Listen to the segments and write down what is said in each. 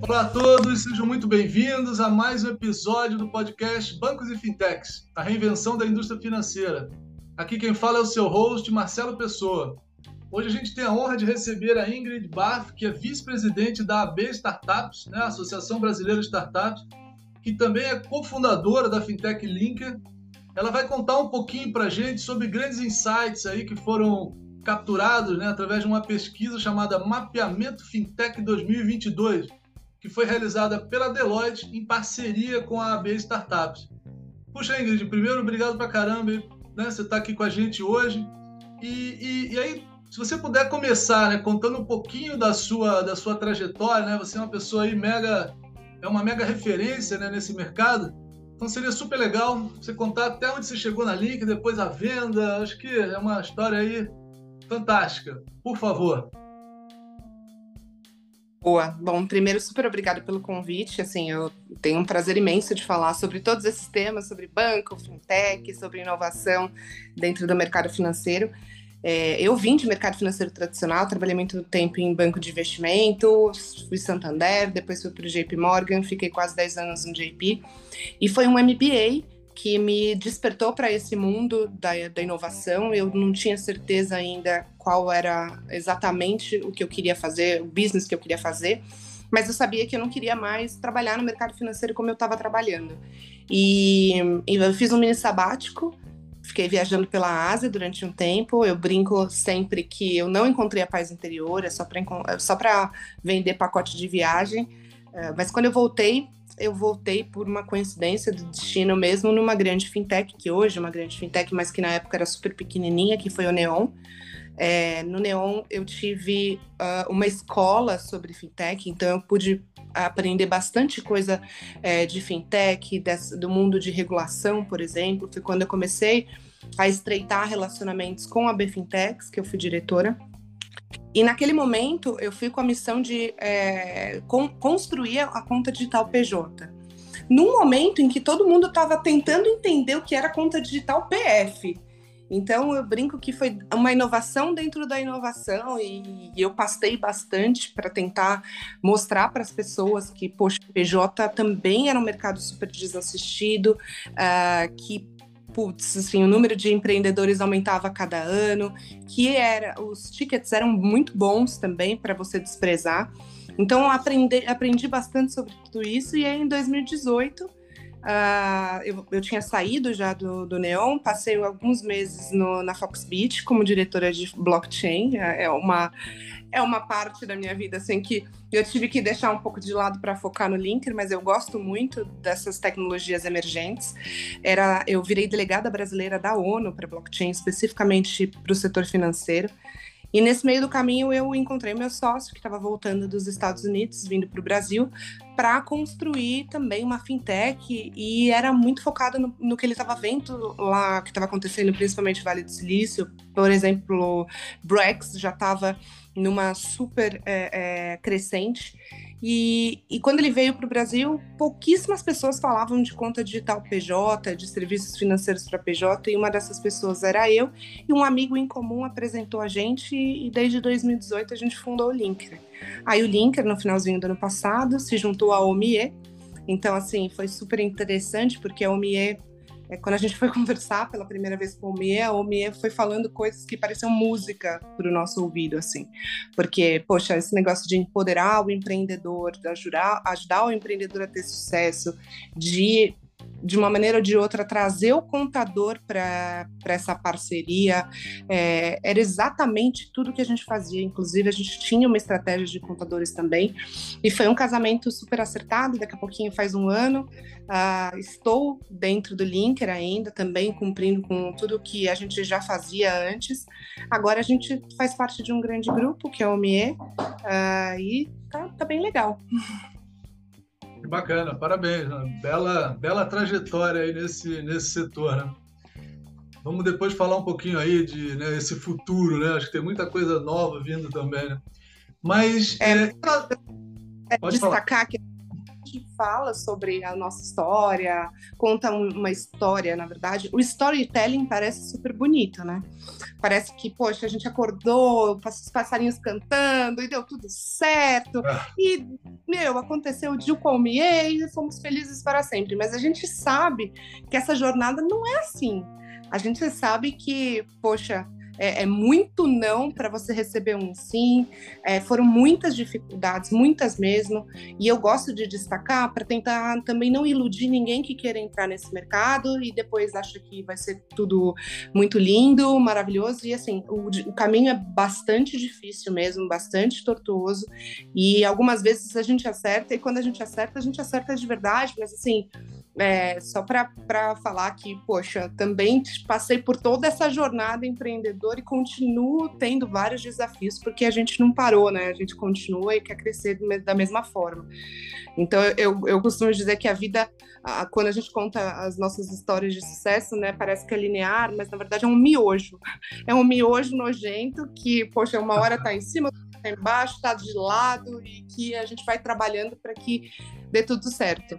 Olá a todos, sejam muito bem-vindos a mais um episódio do podcast Bancos e Fintechs, a reinvenção da indústria financeira. Aqui quem fala é o seu host, Marcelo Pessoa. Hoje a gente tem a honra de receber a Ingrid Baff, que é vice-presidente da AB Startups, né, Associação Brasileira de Startups, que também é cofundadora da Fintech Linker. Ela vai contar um pouquinho para a gente sobre grandes insights aí que foram capturados né, através de uma pesquisa chamada Mapeamento Fintech 2022, que foi realizada pela Deloitte em parceria com a AB Startups. Puxa, Ingrid, primeiro, obrigado pra caramba, né? Você está aqui com a gente hoje. E, e, e, aí, se você puder começar, né, contando um pouquinho da sua, da sua trajetória, né? Você é uma pessoa aí mega, é uma mega referência né, nesse mercado. Então seria super legal você contar até onde você chegou na Link, depois a venda. Acho que é uma história aí fantástica. Por favor. Boa. Bom, primeiro, super obrigada pelo convite. Assim, eu tenho um prazer imenso de falar sobre todos esses temas, sobre banco, fintech, sobre inovação dentro do mercado financeiro. É, eu vim de mercado financeiro tradicional, trabalhei muito tempo em banco de investimento, fui Santander, depois fui para o JP Morgan, fiquei quase 10 anos no JP. E foi um MBA que me despertou para esse mundo da, da inovação. Eu não tinha certeza ainda qual era exatamente o que eu queria fazer, o business que eu queria fazer, mas eu sabia que eu não queria mais trabalhar no mercado financeiro como eu estava trabalhando. E, e eu fiz um mini sabático fiquei viajando pela Ásia durante um tempo. Eu brinco sempre que eu não encontrei a paz interior, é só para é só vender pacote de viagem. É, mas quando eu voltei, eu voltei por uma coincidência do destino mesmo numa grande fintech, que hoje é uma grande fintech, mas que na época era super pequenininha, que foi o Neon. É, no Neon eu tive uh, uma escola sobre fintech, então eu pude aprender bastante coisa é, de fintech, desse, do mundo de regulação, por exemplo. Foi quando eu comecei a estreitar relacionamentos com a Bfintex, que eu fui diretora. E naquele momento eu fui com a missão de é, con construir a conta digital PJ. Num momento em que todo mundo estava tentando entender o que era conta digital PF. Então eu brinco que foi uma inovação dentro da inovação e, eu pastei bastante para tentar mostrar para as pessoas que poxa, PJ também era um mercado super desassistido, uh, que putz, assim, o número de empreendedores aumentava a cada ano, que era, os tickets eram muito bons também para você desprezar. Então aprendi, aprendi bastante sobre tudo isso e aí em 2018 uh, eu, eu, tinha saído já do, do Neon, passei alguns meses no, na Foxbit como diretora de blockchain, é, é uma é uma parte da minha vida assim que eu tive que deixar um pouco de lado para focar no Linker, mas eu gosto muito dessas tecnologias emergentes. Era, eu virei delegada brasileira da ONU para blockchain, especificamente para o setor financeiro. E nesse meio do caminho eu encontrei meu sócio que estava voltando dos Estados Unidos, vindo para o Brasil, para construir também uma fintech e era muito focado no, no que ele estava vendo lá, que estava acontecendo, principalmente Vale do Silício. Por exemplo, Brex já estava numa super é, é, crescente. E, e, quando ele veio para o Brasil, pouquíssimas pessoas falavam de conta digital PJ, de serviços financeiros para PJ, e uma dessas pessoas era eu, e um amigo em comum apresentou a gente, e desde 2018 a gente fundou o Linker. Aí o Linker, no finalzinho do ano passado, se juntou à OMIE, então, assim, foi super interessante, porque a OMIE é, quando a gente foi conversar pela primeira vez com o Mie, o Mie foi falando coisas que pareciam música para o nosso ouvido, assim. Porque, poxa, esse negócio de empoderar o empreendedor, de ajudar, ajudar o empreendedor a ter sucesso, de de uma maneira ou de outra, trazer o contador para essa parceria. É, era exatamente tudo que a gente fazia. Inclusive, a gente tinha uma estratégia de contadores também. E foi um casamento super acertado. Daqui a pouquinho faz um ano. Uh, estou dentro do Linker ainda, também cumprindo com tudo que a gente já fazia antes. Agora a gente faz parte de um grande grupo, que é o MIE, uh, e tá, tá bem legal. Que bacana, parabéns. Né? Bela, bela trajetória aí nesse, nesse setor, né? Vamos depois falar um pouquinho aí de né, esse futuro, né? Acho que tem muita coisa nova vindo também, né? Mas... É, é, é destacar falar. que fala sobre a nossa história, conta uma história, na verdade, o storytelling parece super bonito, né? Parece que, poxa, a gente acordou, os passarinhos cantando e deu tudo certo. Ah. E, meu, aconteceu o Gil Palmier e fomos felizes para sempre. Mas a gente sabe que essa jornada não é assim. A gente sabe que, poxa, é, é muito não para você receber um sim. É, foram muitas dificuldades, muitas mesmo. E eu gosto de destacar para tentar também não iludir ninguém que queira entrar nesse mercado e depois acha que vai ser tudo muito lindo, maravilhoso. E assim, o, o caminho é bastante difícil mesmo, bastante tortuoso. E algumas vezes a gente acerta, e quando a gente acerta, a gente acerta de verdade, mas assim é, só para falar que, poxa, também passei por toda essa jornada empreendedora e continuo tendo vários desafios, porque a gente não parou, né? A gente continua e quer crescer da mesma forma. Então, eu, eu costumo dizer que a vida, a, quando a gente conta as nossas histórias de sucesso, né, parece que é linear, mas na verdade é um miojo. É um miojo nojento que, poxa, uma hora tá em cima, tá embaixo, tá de lado e que a gente vai trabalhando para que dê tudo certo.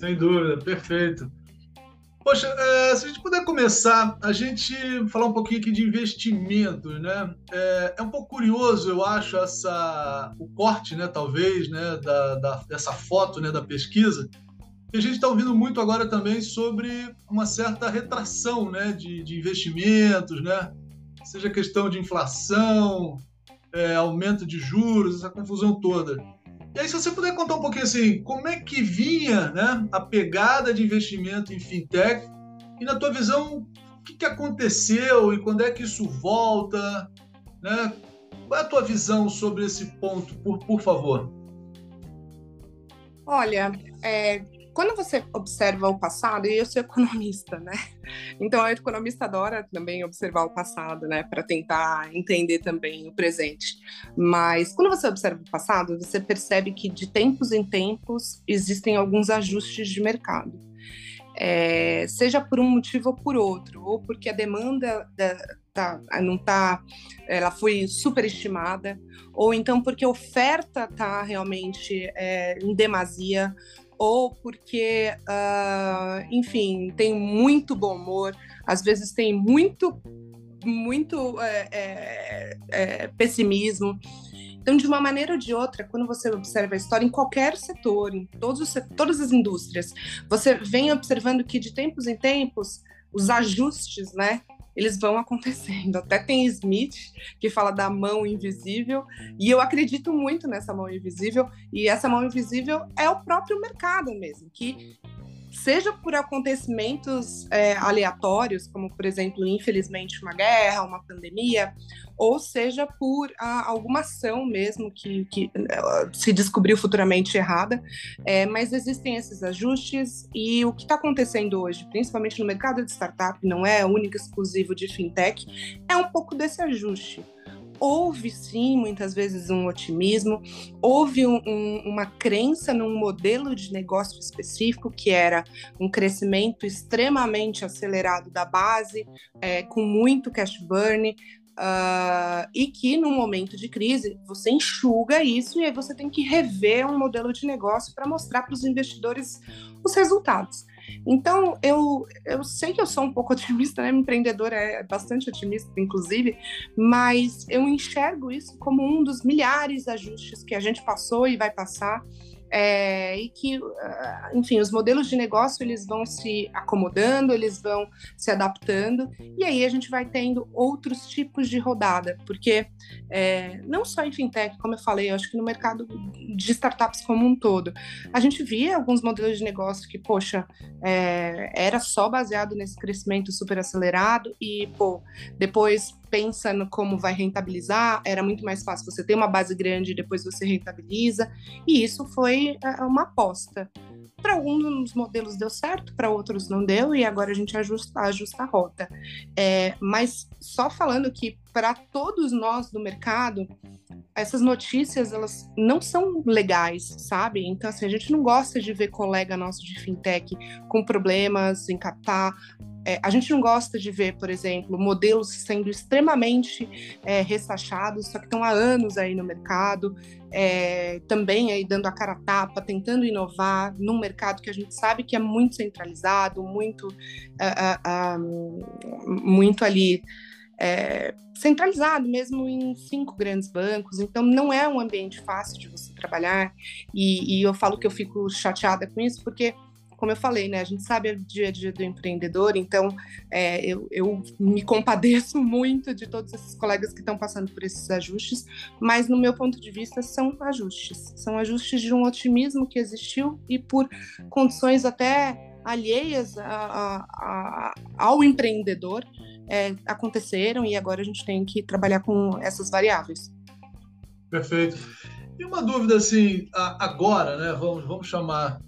Sem dúvida, perfeito. Poxa, é, se a gente puder começar, a gente falar um pouquinho aqui de investimentos, né? É, é, um pouco curioso, eu acho, essa, o corte, né, talvez, né, da, da dessa foto, né, da pesquisa. E a gente está ouvindo muito agora também sobre uma certa retração, né, de, de investimentos, né? Seja questão de inflação, é, aumento de juros, essa confusão toda. E aí, se você puder contar um pouquinho assim, como é que vinha né, a pegada de investimento em fintech e, na tua visão, o que, que aconteceu e quando é que isso volta? Né? Qual é a tua visão sobre esse ponto, por, por favor? Olha, é, quando você observa o passado, e eu sou economista, né? Então, o economista adora também observar o passado, né? Para tentar entender também o presente. Mas quando você observa o passado, você percebe que de tempos em tempos existem alguns ajustes de mercado. É, seja por um motivo ou por outro, ou porque a demanda da, tá, não tá, ela foi superestimada, ou então porque a oferta está realmente é, em demasia, ou porque, uh, enfim, tem muito bom humor, às vezes tem muito, muito é, é, pessimismo. Então, de uma maneira ou de outra, quando você observa a história em qualquer setor, em todos os, todas as indústrias, você vem observando que de tempos em tempos os ajustes, né, eles vão acontecendo. Até tem Smith que fala da mão invisível, e eu acredito muito nessa mão invisível, e essa mão invisível é o próprio mercado mesmo, que seja por acontecimentos é, aleatórios, como por exemplo, infelizmente, uma guerra, uma pandemia, ou seja por a, alguma ação mesmo que, que se descobriu futuramente errada. É, mas existem esses ajustes e o que está acontecendo hoje, principalmente no mercado de startup, não é único exclusivo de fintech, é um pouco desse ajuste houve sim muitas vezes um otimismo, houve um, um, uma crença num modelo de negócio específico que era um crescimento extremamente acelerado da base, é, com muito cash burn. Uh, e que no momento de crise você enxuga isso e aí você tem que rever um modelo de negócio para mostrar para os investidores os resultados. Então, eu, eu sei que eu sou um pouco otimista, né? empreendedora é bastante otimista, inclusive, mas eu enxergo isso como um dos milhares de ajustes que a gente passou e vai passar é, e que, ah, enfim, os modelos de negócio eles vão se acomodando, eles vão se adaptando, e aí a gente vai tendo outros tipos de rodada, porque é, não só em fintech, como eu falei, eu acho que no mercado de startups como um todo, a gente via alguns modelos de negócio que, poxa, é, era só baseado nesse crescimento super acelerado e, pô, depois pensa no como vai rentabilizar, era muito mais fácil você ter uma base grande e depois você rentabiliza, e isso foi é, uma aposta. Para alguns modelos deu certo, para outros não deu, e agora a gente ajusta, ajusta a rota. É, mas só falando que para todos nós do mercado, essas notícias elas não são legais, sabe? Então assim, a gente não gosta de ver colega nosso de fintech com problemas em captar É, a gente não gosta de ver, por exemplo, modelos sendo extremamente é, ressachados, só que estão há anos aí no mercado, é, também aí dando a cara a tapa, tentando inovar num mercado que a gente sabe que é muito centralizado, muito, uh, uh, uh, muito ali é, centralizado mesmo em cinco grandes bancos, então não é um ambiente fácil de você trabalhar, e, e eu falo que eu fico chateada com isso, porque como eu falei, né, a gente sabe o dia a dia do empreendedor, então é, eu, eu, me compadeço muito de todos esses colegas que estão passando por esses ajustes, mas no meu ponto de vista são ajustes, são ajustes de um otimismo que existiu e por condições até alheias a, a, a, ao empreendedor é, aconteceram e agora a gente tem que trabalhar com essas variáveis. Perfeito. E uma dúvida assim, agora, né? Vamos, vamos chamar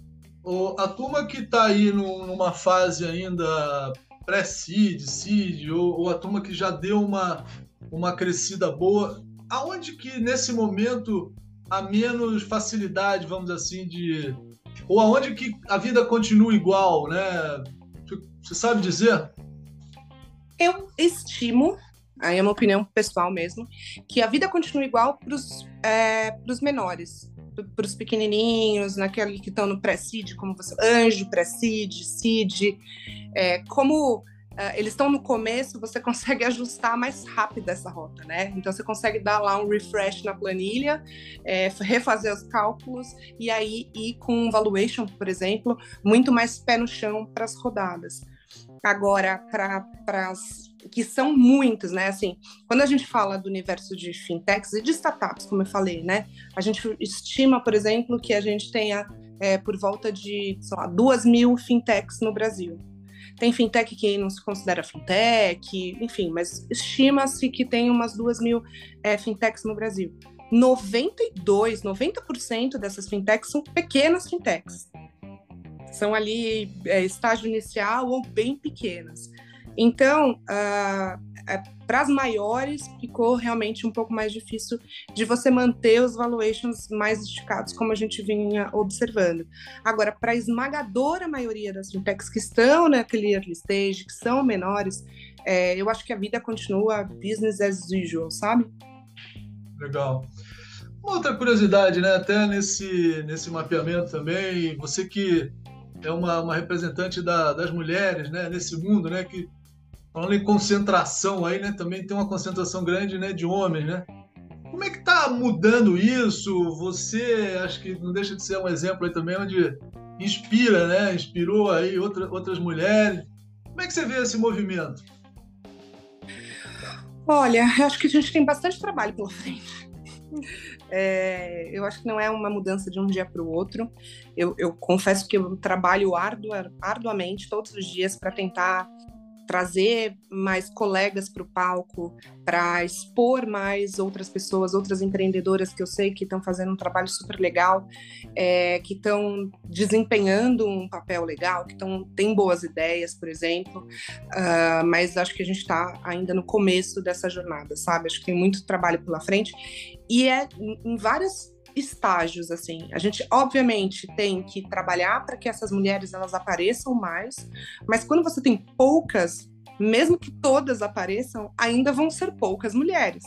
a turma que está aí numa fase ainda pré-seed, seed, ou, ou, a turma que já deu uma, uma crescida boa, aonde que nesse momento há menos facilidade, vamos assim, de. Ou aonde que a vida continua igual, né? Você sabe dizer? Eu estimo, aí é uma opinião pessoal mesmo, que a vida continua igual para os é, menores para os pequenininhos, naquele que estão no pré-seed, como você, anjo, pré-seed, seed, é, como é, eles estão no começo, você consegue ajustar mais rápido essa rota, né? Então você consegue dar lá um refresh na planilha, é, refazer os cálculos e aí ir com um valuation, por exemplo, muito mais pé no chão para as rodadas. Agora, para as que são muitos, né? Assim, quando a gente fala do universo de fintechs e de startups, como eu falei, né? A gente estima, por exemplo, que a gente tenha é, por volta de, sei lá, duas mil fintechs no Brasil. Tem fintech que não se considera fintech, enfim, mas estima-se que tem umas duas mil é, fintechs no Brasil. 92, 90% dessas fintechs são pequenas fintechs. São ali é, estágio inicial ou bem pequenas. Então, uh, para as maiores, ficou realmente um pouco mais difícil de você manter os valuations mais esticados, como a gente vinha observando. Agora, para a esmagadora maioria das fintechs que estão naquele early stage, que são menores, é, eu acho que a vida continua business as usual, sabe? Legal. Uma outra curiosidade, né? Até nesse, nesse mapeamento também, você que é uma, uma representante da, das mulheres, né? Nesse mundo, né? Que Falando em concentração aí, né? Também tem uma concentração grande, né, de homens, né? Como é que tá mudando isso? Você acho que não deixa de ser um exemplo aí também onde inspira, né? Inspirou aí outra, outras mulheres. Como é que você vê esse movimento? Olha, eu acho que a gente tem bastante trabalho pela frente. É, eu acho que não é uma mudança de um dia para o outro. Eu, eu, confesso que eu trabalho ardua, arduamente todos os dias para tentar trazer mais colegas para o palco, para expor mais outras pessoas, outras empreendedoras que eu sei que estão fazendo um trabalho super legal, é, que estão desempenhando um papel legal, que estão têm boas ideias, por exemplo. Uh, mas acho que a gente está ainda no começo dessa jornada, sabe? Acho que tem muito trabalho pela frente e é em várias estágios assim. A gente obviamente tem que trabalhar para que essas mulheres elas apareçam mais, mas quando você tem poucas, mesmo que todas apareçam, ainda vão ser poucas mulheres.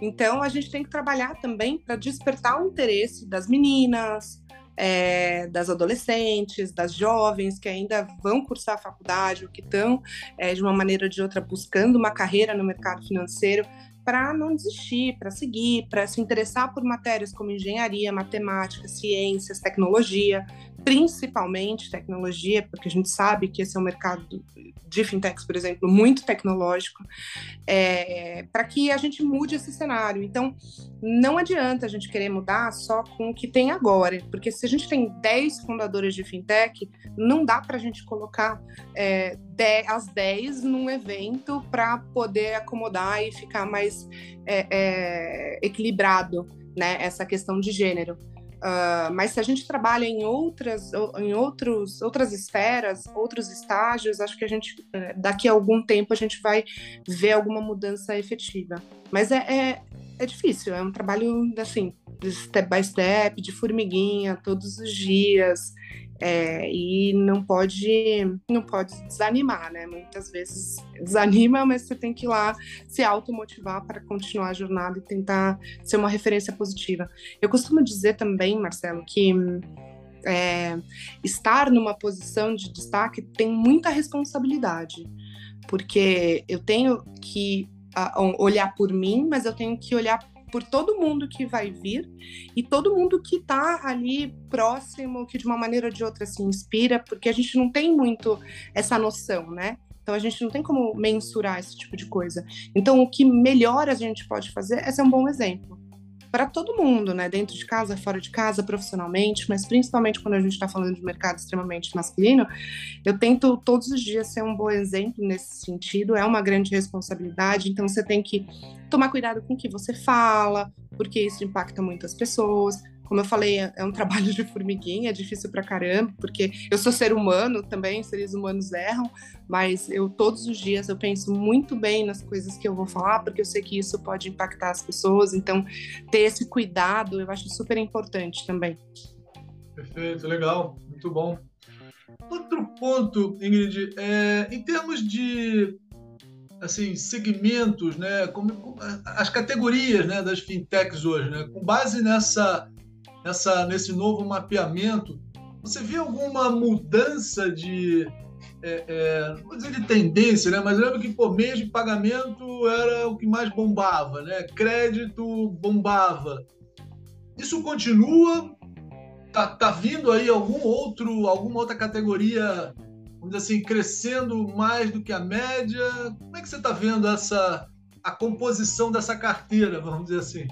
Então a gente tem que trabalhar também para despertar o interesse das meninas, é, das adolescentes, das jovens que ainda vão cursar a faculdade ou que estão, é, de uma maneira ou de outra, buscando uma carreira no mercado financeiro, para não desistir, para seguir, para se interessar por matérias como engenharia, matemática, ciências, tecnologia, principalmente tecnologia, porque a gente sabe que esse é um mercado de fintechs, por exemplo, muito tecnológico, é, para que a gente mude esse cenário. Então, não adianta a gente querer mudar só com o que tem agora, porque se a gente tem 10 fundadores de fintech, não dá para a gente colocar é, as 10 num evento para poder acomodar e ficar mais é, é, equilibrado né, essa questão de gênero. Uh, mas se a gente trabalha em outras, em outros, outras esferas, outros estágios, acho que a gente eh, daqui a algum tempo a gente vai ver alguma mudança efetiva. Mas é, é, é difícil, é um trabalho assim step by step, de formiguinha, todos os dias. É, e não pode não pode desanimar, né? Muitas vezes desanima, mas você tem que ir lá se automotivar para continuar a jornada e tentar ser uma referência positiva. Eu costumo dizer também, Marcelo, que é, estar numa posição de destaque tem muita responsabilidade, porque eu tenho que olhar por mim, mas eu tenho que olhar por todo mundo que vai vir e todo mundo que está ali próximo, que de uma maneira ou de outra se inspira, porque a gente não tem muito essa noção, né? Então a gente não tem como mensurar esse tipo de coisa. Então o que melhor a gente pode fazer é ser um bom exemplo para todo mundo, né? Dentro de casa, fora de casa, profissionalmente, mas principalmente quando a gente está falando de mercado extremamente masculino, eu tento todos os dias ser um bom exemplo nesse sentido. É uma grande responsabilidade, então você tem que tomar cuidado com o que você fala, porque isso impacta muitas pessoas. Como eu falei, é, é um trabalho de formiguinha, é difícil pra caramba, porque eu sou ser humano também, seres humanos erram, mas eu todos os dias eu penso muito bem nas coisas que eu vou falar, porque eu sei que isso pode impactar as pessoas, então ter esse cuidado eu acho super importante também. Perfeito, legal, muito bom. Outro ponto, Ingrid, é, em termos de assim segmentos, né, como, as categorias, né, das fintechs hoje, né, com base nessa nessa, nesse novo mapeamento, você vê alguma mudança de, é, é, não vou dizer de tendência, né? mas eu lembro que por mês de pagamento era o que mais bombava, né? crédito bombava. Isso continua? Tá, tá vindo aí algum outro, alguma outra categoria, vamos dizer assim, crescendo mais do que a média? Como é que você está vendo essa a composição dessa carteira, vamos dizer assim?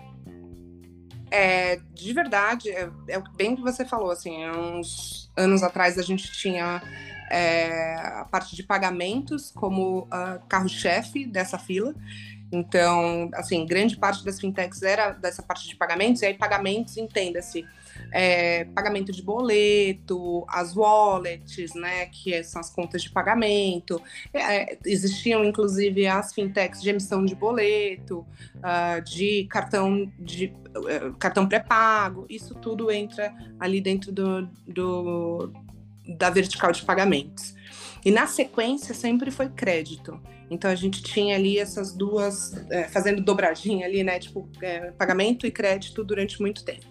É, de verdade, é, é bem que você falou, assim, uns anos atrás a gente tinha é, a parte de pagamentos como uh, carro-chefe dessa fila. Então, assim, grande parte das fintechs era dessa parte de pagamentos, e aí pagamentos, entenda-se, é, pagamento de boleto, as wallets, né, que são as contas de pagamento. É, existiam, inclusive, as fintechs de emissão de boleto, uh, de cartão de uh, cartão pré-pago. Isso tudo entra ali dentro do, do, da vertical de pagamentos. E na sequência sempre foi crédito. Então a gente tinha ali essas duas, é, fazendo dobradinha ali, né? Tipo, é, pagamento e crédito durante muito tempo.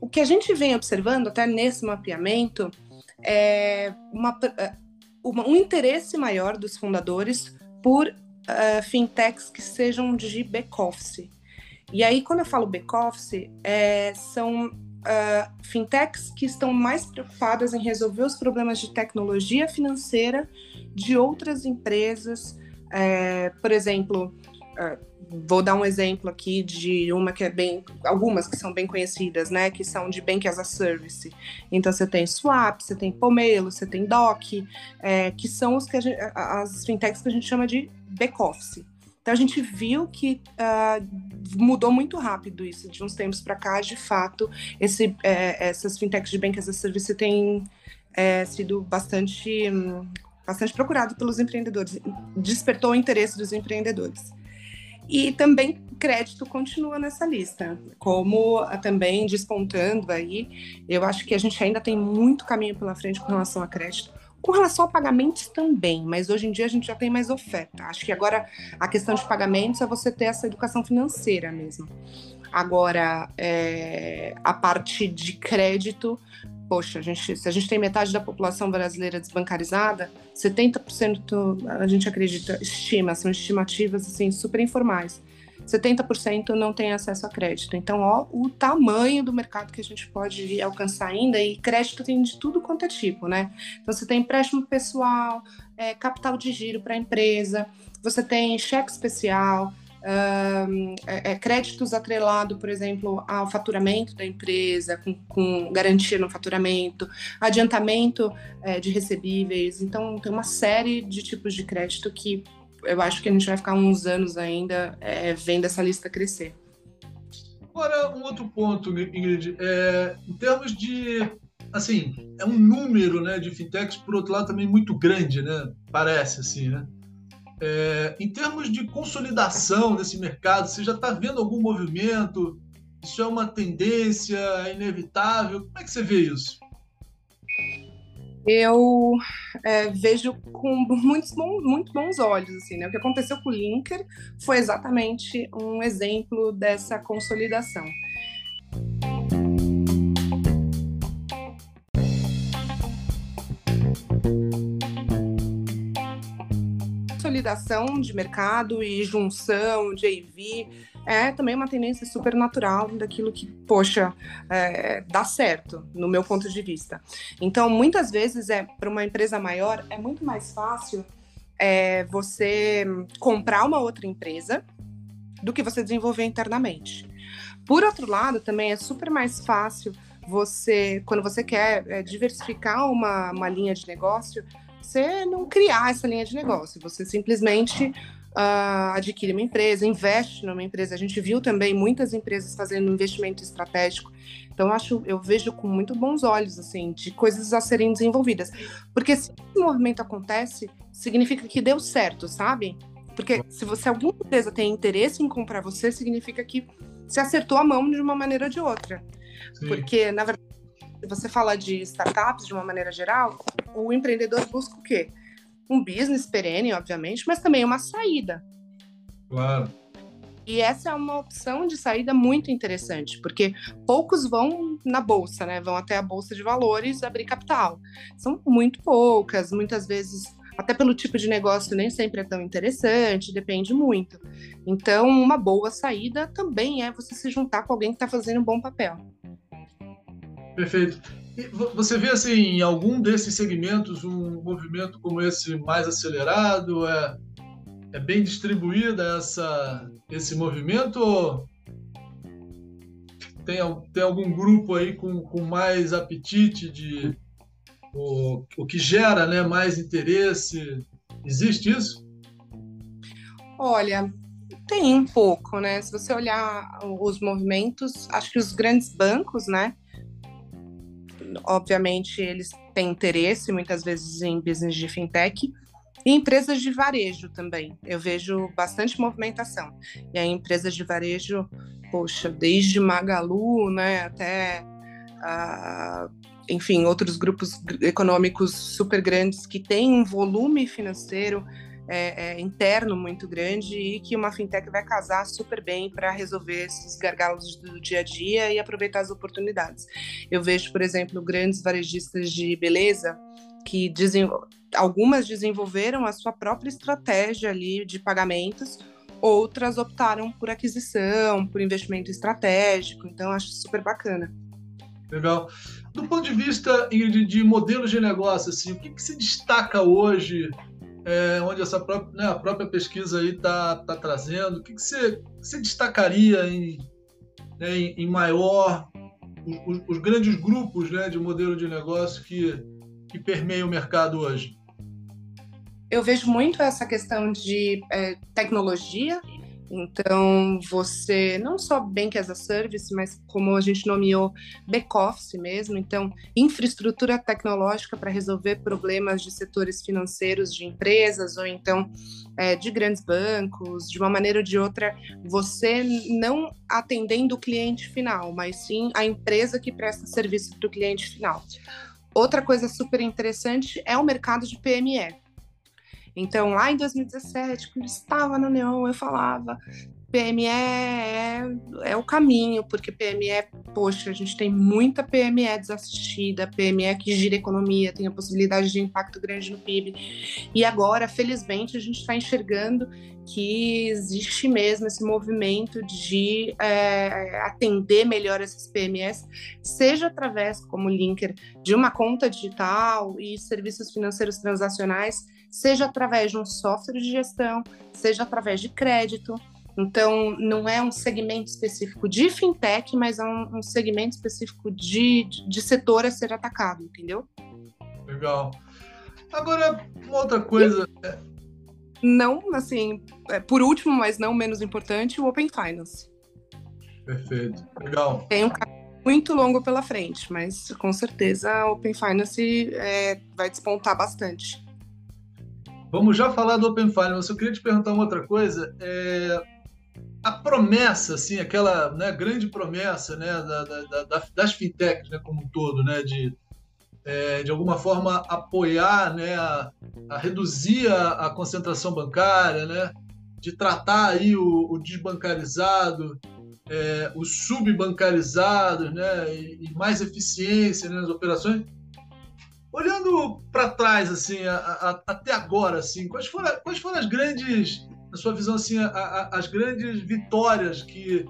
O que a gente vem observando até nesse mapeamento é uma, é, uma um interesse maior dos fundadores por uh, fintechs que sejam de back-office. E aí, quando eu falo back-office, é, são uh, fintechs que estão mais preocupadas em resolver os problemas de tecnologia financeira de outras empresas. É, por exemplo, uh, vou dar um exemplo aqui de uma que é bem, algumas que são bem conhecidas, né, que são de Bank as a Service. Então você tem Swap, você tem Pomelo, você tem Doc, é, que são os que gente, as fintechs que a gente chama de back office. Então a gente viu que uh, mudou muito rápido isso de uns tempos para cá. De fato, esse, é, essas fintechs de Bank as a Service têm é, sido bastante bastante procurado pelos empreendedores, despertou o interesse dos empreendedores. E também crédito continua nessa lista, como também despontando aí. Eu acho que a gente ainda tem muito caminho pela frente com relação a crédito. Com relação a pagamentos também, mas hoje em dia a gente já tem mais oferta. Acho que agora a questão de pagamentos é você ter essa educação financeira mesmo. Agora, é, a parte de crédito, poxa, a gente, se a gente tem metade da população brasileira desbancarizada, 70% a gente acredita, estima, são estimativas assim super informais. 70% não tem acesso a crédito. Então, ó, o tamanho do mercado que a gente pode alcançar ainda, e crédito tem de tudo quanto é tipo, né? Então, você tem empréstimo pessoal, é, capital de giro para a empresa, você tem cheque especial, é, é, créditos atrelado, por exemplo, ao faturamento da empresa, com, com garantia no faturamento, adiantamento é, de recebíveis. Então, tem uma série de tipos de crédito que eu acho que a gente vai ficar uns anos ainda é, vendo essa lista crescer. Agora, um outro ponto, Ingrid, é, em termos de assim, é um número né, de fintechs, por outro lado, também muito grande, né? Parece assim, né? É, em termos de consolidação desse mercado, você já está vendo algum movimento? Isso é uma tendência é inevitável? Como é que você vê isso? Eu é, vejo com muitos muito bons olhos. Assim, né? O que aconteceu com o Linker foi exatamente um exemplo dessa consolidação. Consolidação de mercado e junção de AV é também uma tendência super natural daquilo que, poxa, é, dá certo, no meu ponto de vista. Então, muitas vezes, é para uma empresa maior, é muito mais fácil é, você comprar uma outra empresa do que você desenvolver internamente. Por outro lado, também é super mais fácil você, quando você quer é, diversificar uma, uma linha de negócio, você não criar essa linha de negócio, você simplesmente uh, adquire uma empresa, investe numa empresa. A gente viu também muitas empresas fazendo investimento estratégico. Então, eu acho, eu vejo com muito bons olhos, assim, de coisas a serem desenvolvidas. Porque se esse movimento acontece, significa que deu certo, sabe? Porque se você alguma empresa tem interesse em comprar você, significa que você acertou a mão de uma maneira ou de outra. Sim. Porque, na verdade, se você fala de startups de uma maneira geral, o empreendedor busca o quê? Um business perene, obviamente, mas também uma saída. Claro. E essa é uma opção de saída muito interessante, porque poucos vão na bolsa, né? Vão até a bolsa de valores abrir capital. São muito poucas, muitas vezes até pelo tipo de negócio nem sempre é tão interessante, depende muito. Então, uma boa saída também é você se juntar com alguém que está fazendo um bom papel. Perfeito. E você vê assim, em algum desses segmentos um movimento como esse mais acelerado? É, é bem distribuída essa, esse movimento? Ou tem, tem algum grupo aí com, com mais apetite de o, o que gera né, mais interesse? Existe isso? Olha, tem um pouco, né? Se você olhar os movimentos, acho que os grandes bancos, né? Obviamente, eles têm interesse muitas vezes em business de fintech e empresas de varejo também. Eu vejo bastante movimentação. E aí, empresas de varejo, poxa, desde Magalu, né, até, uh, enfim, outros grupos econômicos super grandes que têm um volume financeiro é, é, interno muito grande e que uma fintech vai casar super bem para resolver esses gargalos do dia a dia e aproveitar as oportunidades. Eu vejo, por exemplo, grandes varejistas de beleza que algumas desenvolveram a sua própria estratégia ali de pagamentos, outras optaram por aquisição, por investimento estratégico. Então, acho super bacana. Legal. Do ponto de vista de, de modelos de negócio, assim, o que, que se destaca hoje é, onde essa própria, né, a própria pesquisa aí está tá trazendo? O que, que você, você destacaria em, né, em, em, maior os, os, grandes grupos né, de modelo de negócio que, que permeiam o mercado hoje? Eu vejo muito essa questão de é, tecnologia então, você, não só Bank as a Service, mas como a gente nomeou, back-office mesmo, então, infraestrutura tecnológica para resolver problemas de setores financeiros de empresas, ou então é, de grandes bancos, de uma maneira ou de outra, você não atendendo o cliente final, mas sim a empresa que presta serviço para o cliente final. Outra coisa super interessante é o mercado de PME. Então, lá em 2017, quando estava no Neon, eu falava: PME é, é, o caminho, porque PME, poxa, a gente tem muita PME desassistida, PME que gira economia, tem a possibilidade de impacto grande no PIB. E agora, felizmente, a gente está enxergando que existe mesmo esse movimento de é, atender melhor essas PMEs, seja através, como linker, de uma conta digital e serviços financeiros transacionais seja através de um software de gestão, seja através de crédito. Então, não é um segmento específico de fintech, mas é um, um segmento específico de, de setor a ser atacado, entendeu? Legal. Agora, uma outra coisa. É não, assim, é, por último, mas não menos importante, o Open Finance. Perfeito. Legal. Tem um caminho muito longo pela frente, mas com certeza o Open Finance é, vai despontar bastante. Vamos já falar do Open Finance. Eu queria te perguntar uma outra coisa. É... a promessa, assim, aquela né, grande promessa né, da, da, da, das fintechs né, como um todo, né, de, é, de alguma forma apoiar, né, a, a reduzir a, a, concentração bancária, né, de tratar aí o, o desbancarizado, é, os subbancarizados, né, e, e, mais eficiência né, nas operações. Olhando para trás, assim, a, até agora, assim, quais foram, quais foram as grandes na sua visão, assim, a, a, as grandes vitórias que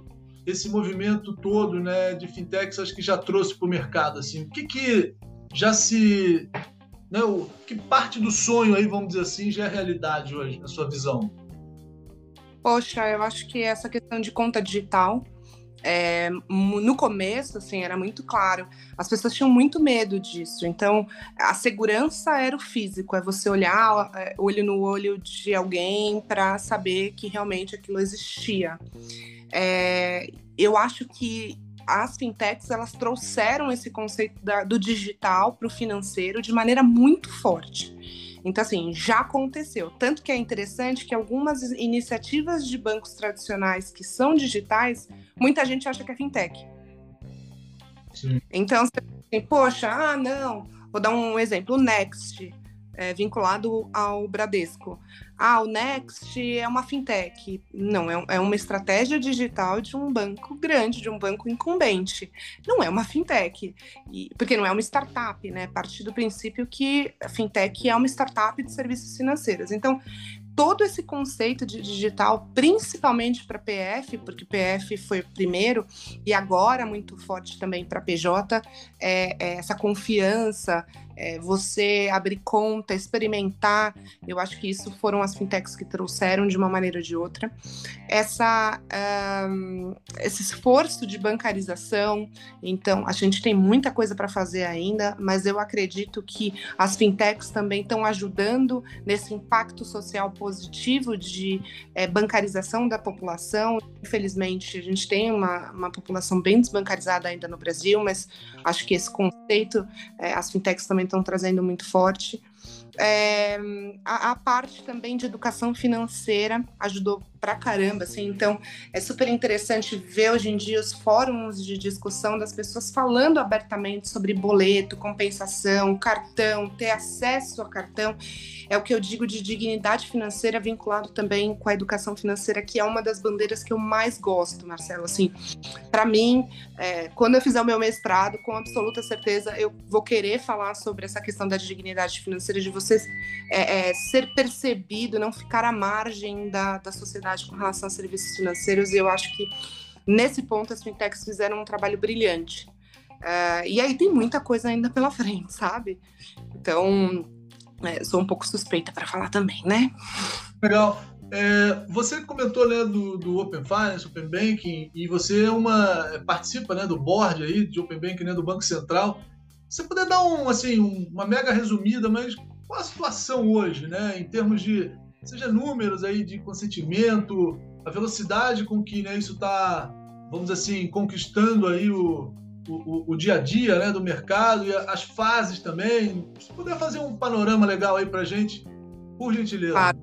esse movimento todo né, de fintechs acho que já trouxe para o mercado? Assim? O que, que já se. Né, o, que parte do sonho aí, vamos dizer assim, já é realidade hoje, na sua visão? Poxa, eu acho que essa questão de conta digital é, no começo, assim, era muito claro. As pessoas tinham muito medo disso. Então, a segurança era o físico, é você olhar é, olho no olho de alguém para saber que realmente aquilo existia. É, eu acho que as fintechs elas trouxeram esse conceito da, do digital para o financeiro de maneira muito forte. Então, assim, já aconteceu. Tanto que é interessante que algumas iniciativas de bancos tradicionais que são digitais, muita gente acha que é fintech. Sim. Então, assim, poxa, ah, não. Vou dar um exemplo: o Next é, vinculado ao Bradesco. Ah, o Next é uma fintech. Não, é, é, uma estratégia digital de um banco grande, de um banco incumbente. Não é uma fintech, e, porque não é uma startup, né? Partir do princípio que a fintech é uma startup de serviços financeiros. Então, todo esse conceito de digital, principalmente para PF, porque PF foi o primeiro e agora muito forte também para PJ, é, é, essa confiança, é, você abrir conta, experimentar. Eu acho que isso foram as fintechs que trouxeram de uma maneira ou de outra. Essa, um, esse esforço de bancarização. Então, a gente tem muita coisa para fazer ainda, mas eu acredito que as fintechs também estão ajudando nesse impacto social positivo de é, bancarização da população. Infelizmente, a gente tem uma, uma população bem desbancarizada ainda no Brasil, mas acho que esse conceito, é, as fintechs também estão trazendo muito forte. É, a, a, parte também de educação financeira ajudou pra caramba, assim, então é super interessante ver hoje em dia os fóruns de discussão das pessoas falando abertamente sobre boleto, compensação, cartão, ter acesso a cartão, é o que eu digo de dignidade financeira vinculado também com a educação financeira, que é uma das bandeiras que eu mais gosto, Marcelo, assim, para mim, é, quando eu fizer o meu mestrado, com absoluta certeza eu vou querer falar sobre essa questão da dignidade financeira, de vocês é, é, ser percebido, não ficar à margem da, da sociedade com relação a serviços financeiros. E eu acho que nesse ponto as fintechs fizeram um trabalho brilhante. Uh, e aí tem muita coisa ainda pela frente, sabe? Então, é, sou um pouco suspeita para falar também, né? Legal. É, você comentou né, do, do, Open Finance, Open Banking, e você é uma participa né, do board aí de Open Banking né, do Banco Central. Você puder dar um, assim, um, uma mega resumida, mas qual a situação hoje, né, em termos de, seja números aí de consentimento, a velocidade com que né, isso está, vamos assim, conquistando aí o, o, o, dia a dia né, do mercado e as fases também. Se puder fazer um panorama legal aí para gente, por gentileza. Claro.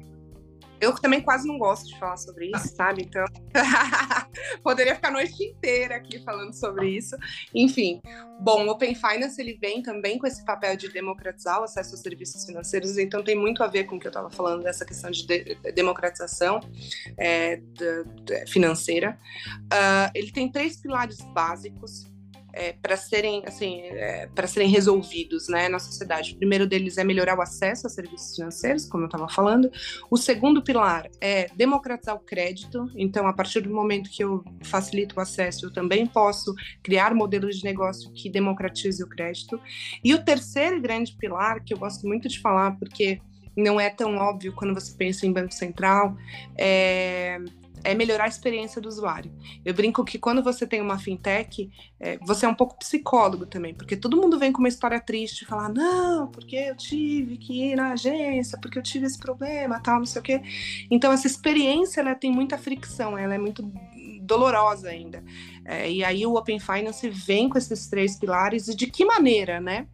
Eu também quase não gosto de falar sobre isso, sabe? Então, poderia ficar a noite inteira aqui falando sobre isso. Enfim, bom, o Open Finance ele vem também com esse papel de democratizar o acesso aos serviços financeiros, então tem muito a ver com o que eu estava falando dessa questão de, de democratização é, de, de, financeira. Uh, ele tem três pilares básicos é, para serem assim é, para serem resolvidos né, na sociedade. O primeiro deles é melhorar o acesso a serviços financeiros, como eu estava falando. O segundo pilar é democratizar o crédito. Então, a partir do momento que eu facilito o acesso, eu também posso criar modelos de negócio que democratize o crédito. E o terceiro grande pilar, que eu gosto muito de falar, porque não é tão óbvio quando você pensa em Banco Central, é, é melhorar a experiência do usuário. Eu brinco que quando você tem uma fintech, é, você é um pouco psicólogo também, porque todo mundo vem com uma história triste, falar, não, porque eu tive que ir na agência, porque eu tive esse problema, tal, não sei o quê. Então, essa experiência, ela tem muita fricção, ela é muito dolorosa ainda. É, e aí o Open Finance vem com esses três pilares, e de que maneira, né?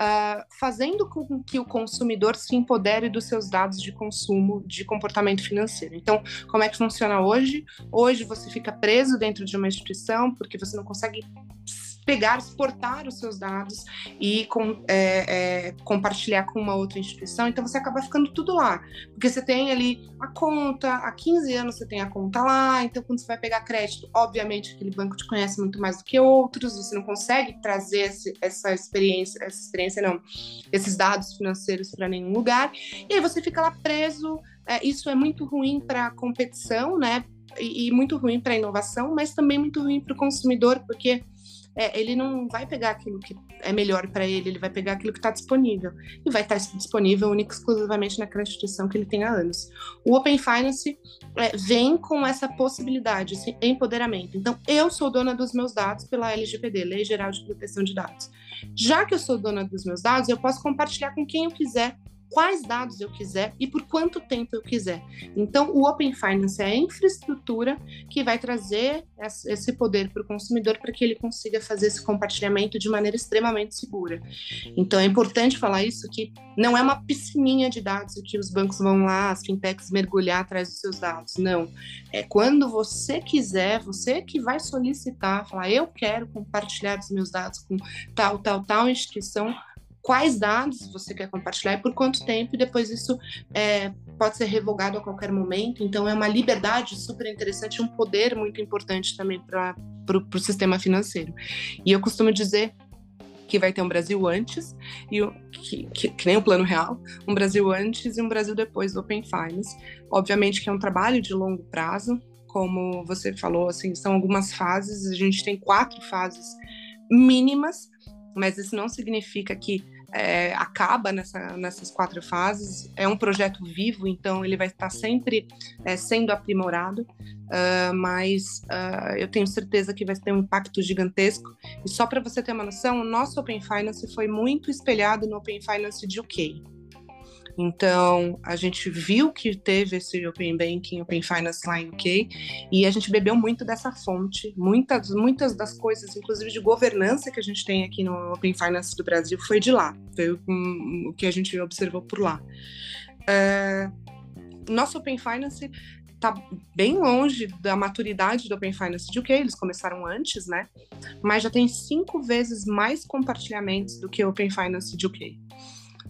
Uh, fazendo com que o consumidor se empodere dos seus dados de consumo, de comportamento financeiro. Então, como é que funciona hoje? Hoje você fica preso dentro de uma instituição porque você não consegue pegar, exportar os seus dados e com, é, é, compartilhar com uma outra instituição. Então você acaba ficando tudo lá, porque você tem ali a conta, há 15 anos você tem a conta lá, então quando você vai pegar crédito, obviamente aquele banco te conhece muito mais do que outros, você não consegue trazer esse, essa experiência, essa experiência não, esses dados financeiros para nenhum lugar, e aí você fica lá preso. É, isso é muito ruim para a competição, né? E, muito ruim para a inovação, mas também muito ruim para o consumidor, porque é, ele não vai pegar aquilo que é melhor para ele, ele vai pegar aquilo que está disponível. E vai estar tá disponível única e exclusivamente naquela instituição que ele tem há anos. O Open Finance é, vem com essa possibilidade, esse empoderamento. Então, eu sou dona dos meus dados pela LGPD, Lei Geral de Proteção de Dados. Já que eu sou dona dos meus dados, eu posso compartilhar com quem eu quiser quais dados eu quiser e por quanto tempo eu quiser. Então, o Open Finance é a infraestrutura que vai trazer esse poder para o consumidor para que ele consiga fazer esse compartilhamento de maneira extremamente segura. Então, é importante falar isso que não é uma piscininha de dados que os bancos vão lá, as fintechs mergulhar atrás dos seus dados. Não. É quando você quiser, você que vai solicitar, falar, eu quero compartilhar os meus dados com tal, tal, tal instituição, quais dados você quer compartilhar e por quanto tempo, e depois isso é, pode ser revogado a qualquer momento. Então, é uma liberdade super interessante, um poder muito importante também para o sistema financeiro. E eu costumo dizer que vai ter um Brasil antes, e o, que, que, que, nem o plano real, um Brasil antes e um Brasil depois do Open Finance. Obviamente que é um trabalho de longo prazo, como você falou, assim, são algumas fases, a gente tem quatro fases mínimas, mas isso não significa que é, acaba nessa, nessas quatro fases. É um projeto vivo, então ele vai estar sempre é, sendo aprimorado, uh, mas uh, eu tenho certeza que vai ter um impacto gigantesco. E só para você ter uma noção, o nosso Open Finance foi muito espelhado no Open Finance de UK. Então, a gente viu que teve esse Open Banking, Open Finance lá em UK, e a gente bebeu muito dessa fonte. Muitas, muitas das coisas, inclusive de governança que a gente tem aqui no Open Finance do Brasil, foi de lá. Foi o, que a gente observou por lá. É, nosso Open Finance está bem longe da maturidade do Open Finance de UK, eles começaram antes, né? Mas já tem cinco vezes mais compartilhamentos do que o Open Finance de UK.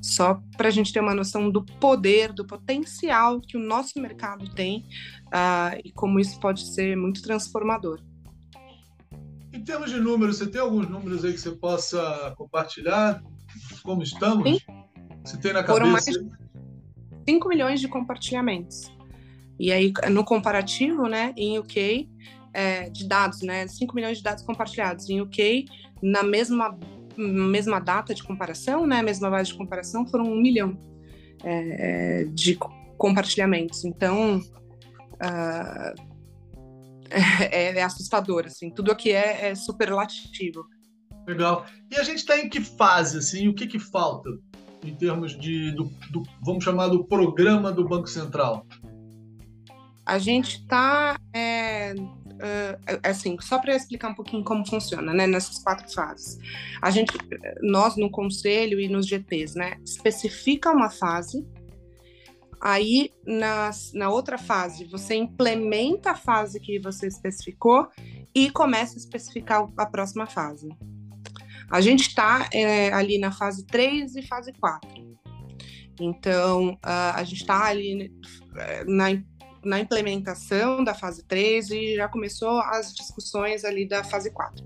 Só para a gente ter uma noção do poder, do potencial que o nosso mercado tem uh, e como isso pode ser muito transformador. Em termos de números, você tem alguns números aí que você possa compartilhar? Como estamos? Sim. Você tem na cabeça? Foram mais de 5 milhões de compartilhamentos. E aí, no comparativo, né, em UK, é, de dados, né, 5 milhões de dados compartilhados. Em UK, na mesma mesma data de comparação, né, mesma base de comparação, foram um milhão é, é de compartilhamentos. Então, uh, é, é, assustador, assim. Tudo aqui é, é superlativo. Legal. E a gente está em que fase, assim? O que que falta em termos de, do, do vamos chamar do programa do Banco Central? A gente está é, uh, assim, só para explicar um pouquinho como funciona, né, nessas quatro fases. A gente, nós no conselho e nos GTs, né, especifica uma fase, aí na, na outra fase você implementa a fase que você especificou e começa a especificar a próxima fase. A gente está é, ali na fase 3 e fase 4. Então, uh, a gente está ali é, na na implementação da fase 3 e já começou as discussões ali da fase 4.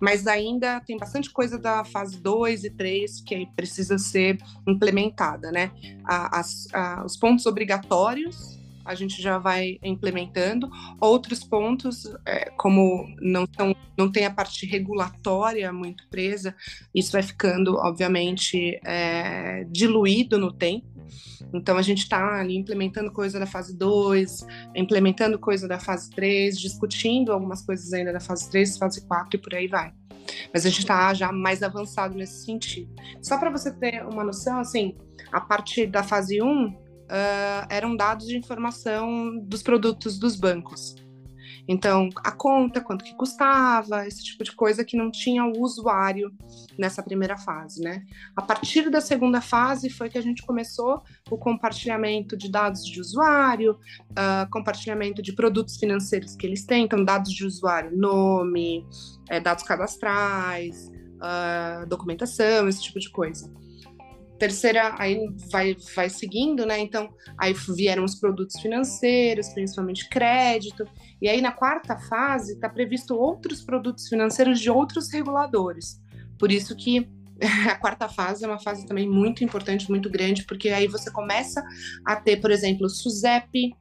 Mas ainda tem bastante coisa da fase 2 e 3 que precisa ser implementada, né? As, os pontos obrigatórios a gente já vai implementando. Outros pontos, é, como não, tão, não tem a parte regulatória muito presa, isso vai ficando, obviamente, é, diluído no tempo. Então a gente está ali implementando coisa da fase 2, implementando coisa da fase 3, discutindo algumas coisas ainda da fase 3, fase 4 e por aí vai. Mas a gente está já mais avançado nesse sentido. Só para você ter uma noção, assim, a partir da fase 1 uh, eram dados de informação dos produtos dos bancos. Então, a conta, quanto que custava, esse tipo de coisa que não tinha o usuário nessa primeira fase, né? A partir da segunda fase foi que a gente começou o compartilhamento de dados de usuário, uh, compartilhamento de produtos financeiros que eles têm, então dados de usuário, nome, é, dados cadastrais, uh, documentação, esse tipo de coisa terceira aí vai, vai seguindo, né? Então, aí vieram os produtos financeiros, principalmente crédito, e aí na quarta fase está previsto outros produtos financeiros de outros reguladores. Por isso que a quarta fase é uma fase também muito importante, muito grande, porque aí você começa a ter, por exemplo, o SUSEP,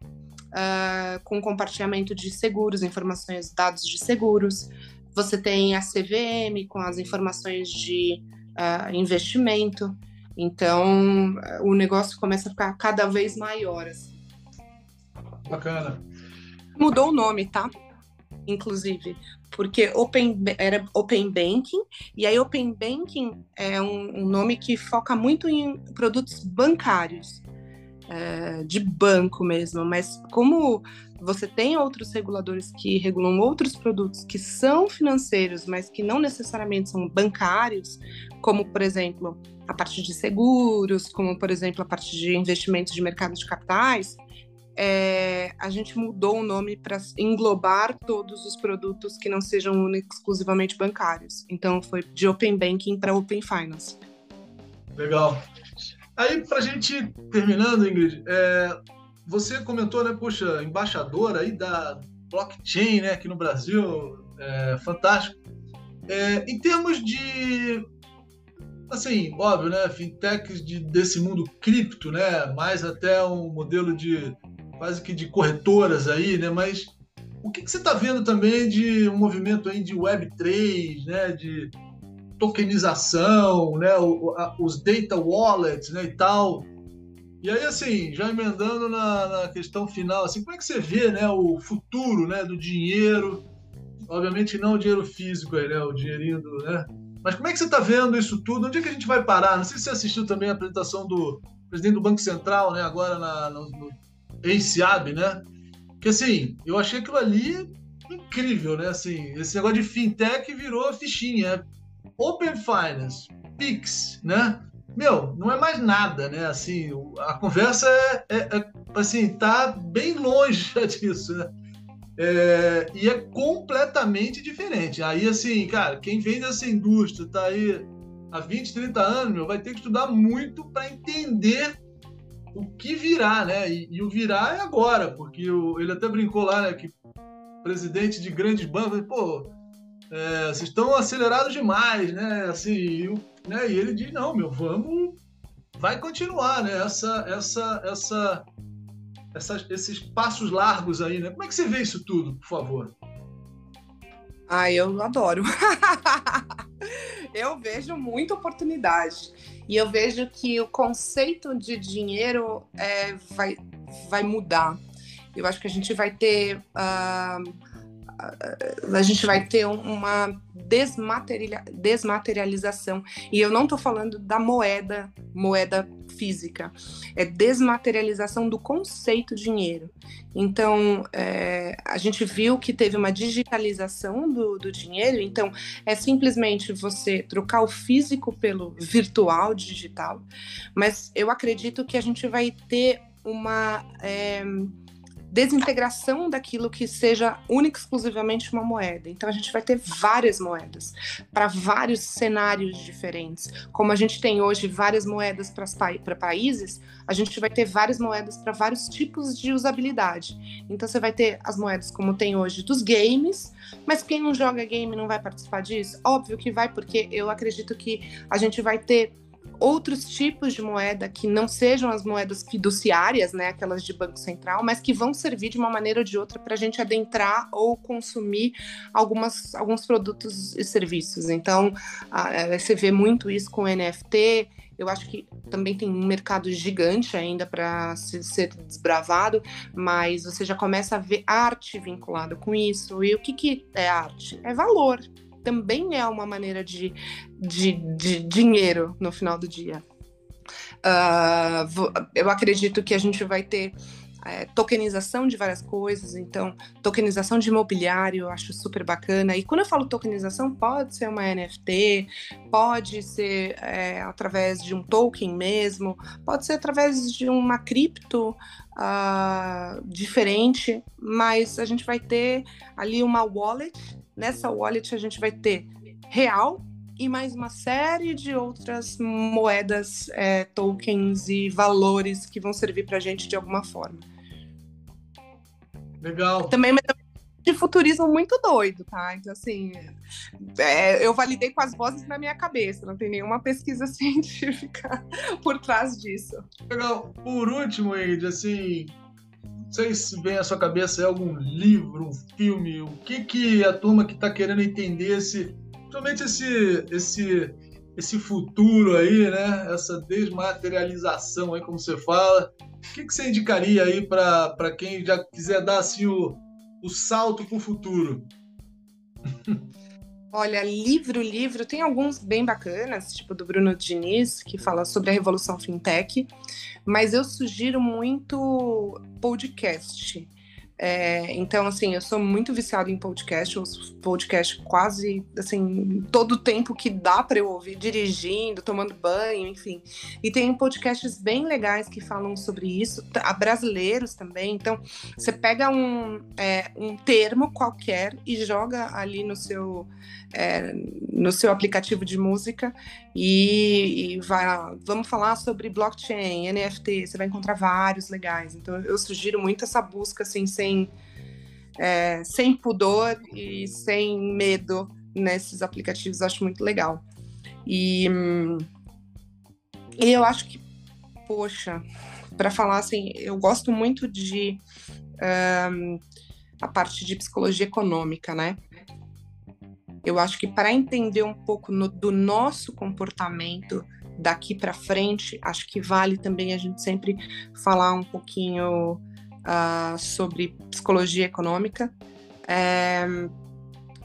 uh, com compartilhamento de seguros, informações, dados de seguros. Você tem a CVM com as informações de uh, investimento. Então, o negócio começa a ficar cada vez maior. Assim. Bacana. Mudou o nome, tá? Inclusive, porque open, era Open Banking, e aí Open Banking é um, um nome que foca muito em produtos bancários, é, de banco mesmo, mas como você tem outros reguladores que regulam outros produtos que são financeiros, mas que não necessariamente são bancários, como, por exemplo, a parte de seguros, como, por exemplo, a parte de investimentos de mercado de capitais, é, a gente mudou o nome para englobar todos os produtos que não sejam exclusivamente bancários. Então, foi de Open Banking para Open Finance. Legal. Aí, para a gente terminando, Ingrid, é, você comentou, né, poxa, embaixadora aí da blockchain, né, aqui no Brasil, é, fantástico. É, em termos de assim, óbvio, né? Fintechs de, desse mundo cripto, né? Mais até um modelo de quase que de corretoras aí, né? Mas o que, que você está vendo também de um movimento aí de Web3, né? De tokenização, né? O, a, os data wallets, né? E tal. E aí, assim, já emendando na, na, questão final, assim, como é que você vê, né? O futuro, né? Do dinheiro, obviamente não o dinheiro físico aí, né? O dinheirinho do, né? Mas como é que você está vendo isso tudo? Onde é que a gente vai parar? Não sei se você assistiu também a apresentação do presidente do Banco Central, né? Agora na, no, no EICIAB, né? Que assim, eu achei aquilo ali incrível, né? Assim, esse negócio de fintech virou fichinha. Open Finance, Pix, né? Meu, não é mais nada, né? Assim, a conversa é, é, é assim, tá bem longe disso, né? É, e é completamente diferente. Aí, assim, cara, quem vem dessa indústria, tá aí há 20, 30 anos, meu, vai ter que estudar muito para entender o que virá, né? E, e, o virá é agora, porque o, ele até brincou lá, né, que presidente de grandes bancos, pô, é, vocês estão acelerados demais, né? Assim, e, né? e ele diz, não, meu, vamos, vai continuar, né? Essa, essa, essa essas, esses passos largos aí, né? Como é que você vê isso tudo, por favor? Ah, eu adoro. eu vejo muita oportunidade. E eu vejo que o conceito de dinheiro é, vai, vai mudar. Eu acho que a gente vai ter. Uh, a gente vai ter uma desmaterialização. E eu não estou falando da moeda, moeda física, é desmaterialização do conceito dinheiro. Então, é, a gente viu que teve uma digitalização do, do dinheiro, então é simplesmente você trocar o físico pelo virtual, digital, mas eu acredito que a gente vai ter uma. É, desintegração daquilo que seja única exclusivamente uma moeda. Então a gente vai ter várias moedas para vários cenários diferentes. Como a gente tem hoje várias moedas para países, a gente vai ter várias moedas para vários tipos de usabilidade. Então você vai ter as moedas como tem hoje dos games, mas quem não joga game não vai participar disso? Óbvio que vai, porque eu acredito que a gente vai ter outros tipos de moeda que não sejam as moedas fiduciárias, né, aquelas de banco central, mas que vão servir de uma maneira ou de outra para a gente adentrar ou consumir algumas, alguns produtos e serviços. Então, a, você vê muito isso com NFT. Eu acho que também tem um mercado gigante ainda para ser desbravado, mas você já começa a ver arte vinculada com isso. E o que, que é arte? É valor também é uma maneira de, de, de dinheiro no final do dia. Uh, eu acredito que a gente vai ter é, tokenização de várias coisas, então tokenização de imobiliário eu acho super bacana. E quando eu falo tokenização, pode ser uma NFT, pode ser é, através de um token mesmo, pode ser através de uma cripto uh, diferente, mas a gente vai ter ali uma wallet. Nessa wallet a gente vai ter real e mais uma série de outras moedas, é, tokens e valores que vão servir para a gente de alguma forma. Legal. Também de futurismo muito doido, tá? Então, assim, é, eu validei com as vozes na minha cabeça, não tem nenhuma pesquisa científica por trás disso. Legal. Por último, Ed, assim, sei se vem à sua cabeça algum livro, um filme, o que que a turma que está querendo entender esse principalmente esse, esse, esse futuro aí, né? Essa desmaterialização aí, como você fala. O que, que você indicaria aí para quem já quiser dar assim, o, o salto para o futuro? Olha, livro, livro, tem alguns bem bacanas, tipo do Bruno Diniz, que fala sobre a revolução fintech, mas eu sugiro muito podcast. É, então, assim, eu sou muito viciada em podcast, eu podcast quase, assim, todo o tempo que dá para eu ouvir, dirigindo, tomando banho, enfim. E tem podcasts bem legais que falam sobre isso, a brasileiros também. Então, você pega um, é, um termo qualquer e joga ali no seu, é, no seu aplicativo de música e, e vai lá, vamos falar sobre blockchain, NFT, você vai encontrar vários legais. Então, eu sugiro muito essa busca, assim, sem, é, sem pudor e sem medo nesses aplicativos, acho muito legal. E, e eu acho que, poxa, para falar assim, eu gosto muito de um, a parte de psicologia econômica, né? Eu acho que para entender um pouco no, do nosso comportamento daqui para frente, acho que vale também a gente sempre falar um pouquinho uh, sobre psicologia econômica. É,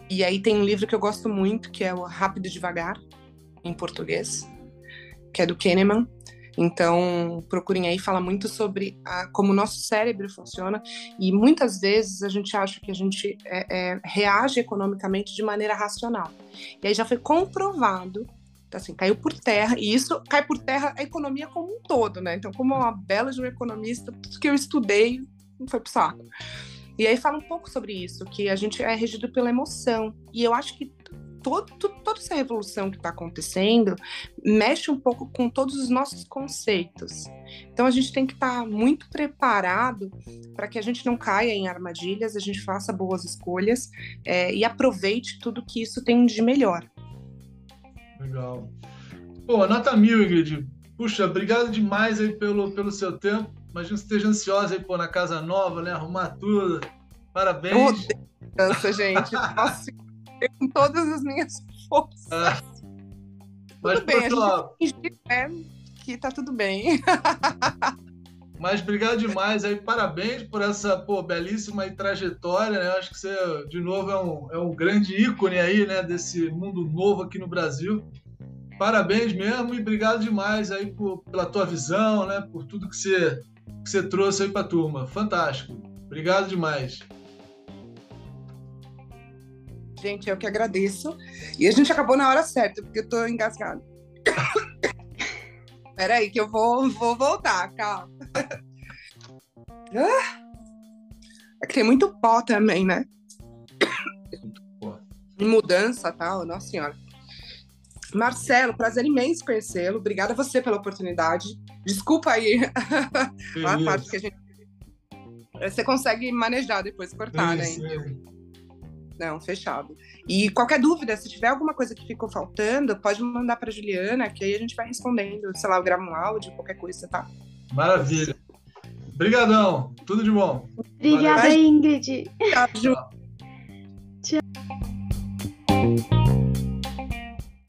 e aí tem um livro que eu gosto muito, que é o Rápido e Devagar, em português, que é do Kahneman. Então, procurem aí, fala muito sobre a, como o nosso cérebro funciona e muitas vezes a gente acha que a gente é, é, reage economicamente de maneira racional. E aí já foi comprovado, assim, caiu por terra, e isso cai por terra a economia como um todo, né? Então, como uma bela de economista, tudo que eu estudei foi pro saco. E aí fala um pouco sobre isso, que a gente é regido pela emoção. E eu acho que todo, toda essa revolução que está acontecendo mexe um pouco com todos os nossos conceitos. Então a gente tem que estar tá muito preparado para que a gente não caia em armadilhas, a gente faça boas escolhas é, e aproveite tudo que isso tem de melhor. Legal. Pô, nota mil, Ingrid. Puxa, obrigado demais aí pelo, pelo seu tempo. Imagino que esteja ansiosa aí, pô, na casa nova, né? Arrumar tudo. Parabéns. Nossa, gente. Nossa, com todas as minhas forças. Ah, tudo bem, a gente né, que tá tudo bem. Mas obrigado demais aí, parabéns por essa pô, belíssima trajetória, né? Acho que você, de novo, é um, é um grande ícone aí, né, desse mundo novo aqui no Brasil. Parabéns mesmo e obrigado demais aí por, pela tua visão, né, por tudo que você, que você trouxe aí para a turma. Fantástico. Obrigado demais. Gente, eu que agradeço. E a gente acabou na hora certa, porque eu tô engasgada. Peraí, que eu vou, vou voltar, calma. Ah! É que tem muito pó também, né? Mudança tal, nossa senhora. Marcelo, prazer imenso conhecê-lo. Obrigada a você pela oportunidade. Desculpa aí a parte que a gente. Você consegue manejar depois, cortar, né? Não, fechado. E qualquer dúvida, se tiver alguma coisa que ficou faltando, pode mandar para Juliana, que aí a gente vai respondendo. Sei lá, eu gravo um áudio, qualquer coisa, tá? Maravilha. Obrigadão. Tudo de bom. Obrigada, Valeu. Ingrid. Tchau, Ju.